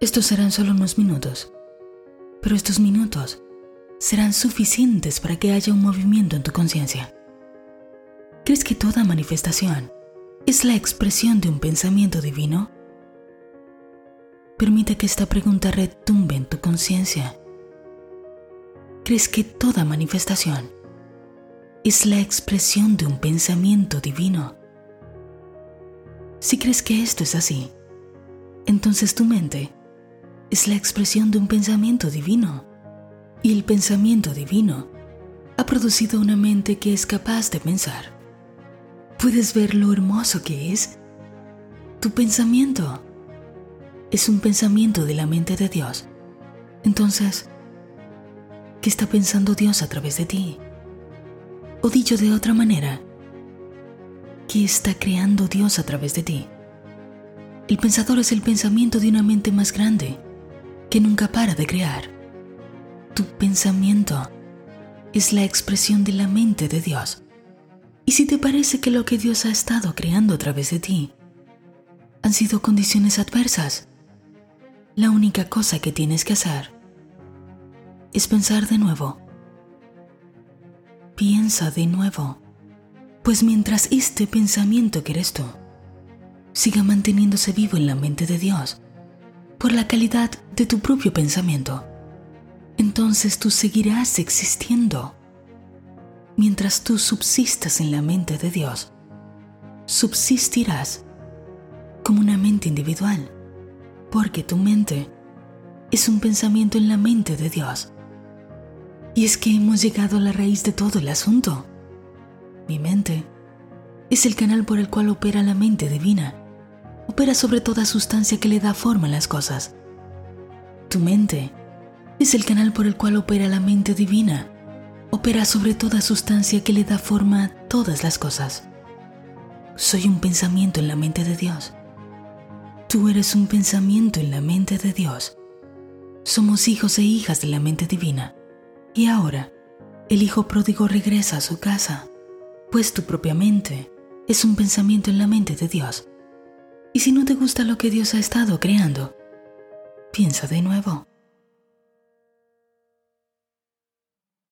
Estos serán solo unos minutos, pero estos minutos serán suficientes para que haya un movimiento en tu conciencia. ¿Crees que toda manifestación es la expresión de un pensamiento divino? Permite que esta pregunta retumbe en tu conciencia. ¿Crees que toda manifestación es la expresión de un pensamiento divino? Si crees que esto es así, entonces tu mente es la expresión de un pensamiento divino. Y el pensamiento divino ha producido una mente que es capaz de pensar. ¿Puedes ver lo hermoso que es? Tu pensamiento es un pensamiento de la mente de Dios. Entonces, ¿qué está pensando Dios a través de ti? O dicho de otra manera, ¿qué está creando Dios a través de ti? El pensador es el pensamiento de una mente más grande que nunca para de crear. Tu pensamiento es la expresión de la mente de Dios. Y si te parece que lo que Dios ha estado creando a través de ti han sido condiciones adversas, la única cosa que tienes que hacer es pensar de nuevo. Piensa de nuevo, pues mientras este pensamiento que eres tú siga manteniéndose vivo en la mente de Dios, por la calidad de tu propio pensamiento, entonces tú seguirás existiendo. Mientras tú subsistas en la mente de Dios, subsistirás como una mente individual, porque tu mente es un pensamiento en la mente de Dios. Y es que hemos llegado a la raíz de todo el asunto. Mi mente es el canal por el cual opera la mente divina opera sobre toda sustancia que le da forma a las cosas. Tu mente es el canal por el cual opera la mente divina. Opera sobre toda sustancia que le da forma a todas las cosas. Soy un pensamiento en la mente de Dios. Tú eres un pensamiento en la mente de Dios. Somos hijos e hijas de la mente divina. Y ahora, el hijo pródigo regresa a su casa, pues tu propia mente es un pensamiento en la mente de Dios. Y si no te gusta lo que Dios ha estado creando, piensa de nuevo.